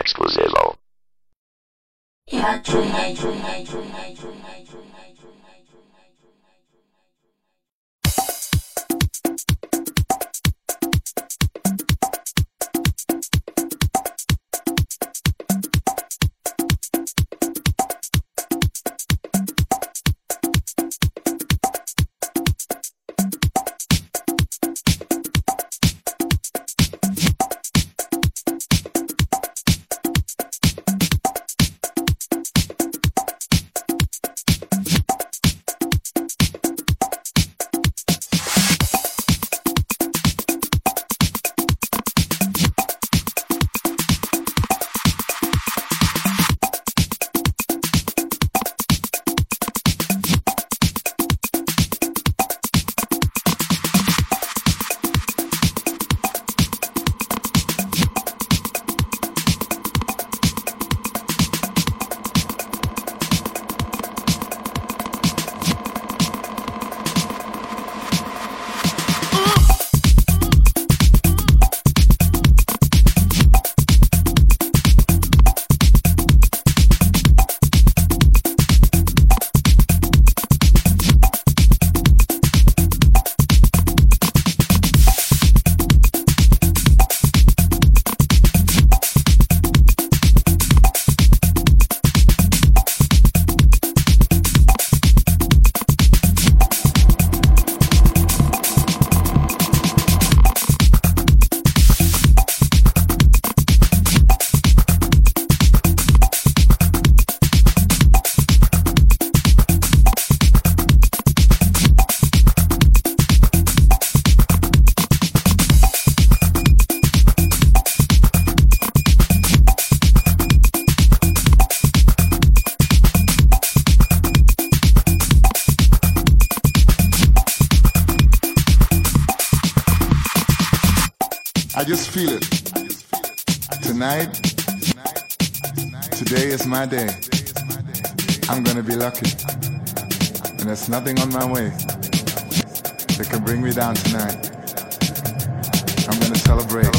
Exclusivo. Just feel it. Tonight, today is my day. I'm gonna be lucky. And there's nothing on my way that can bring me down tonight. I'm gonna celebrate.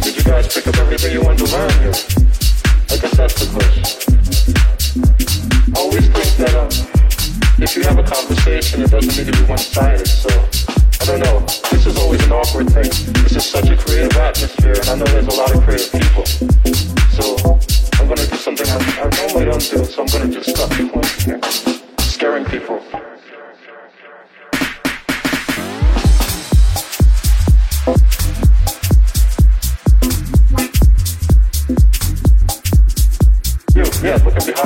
Did you guys pick up everything you wanted to learn here? I guess that's the question. Always think that up. if you have a conversation, it doesn't need to be one-sided. So I don't know. This is always an awkward thing. This is such a creative atmosphere, and I know there's a lot of creative people. So I'm gonna do something I, I normally don't do. So I'm gonna just stop people scaring people. Yeah.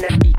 Yeah.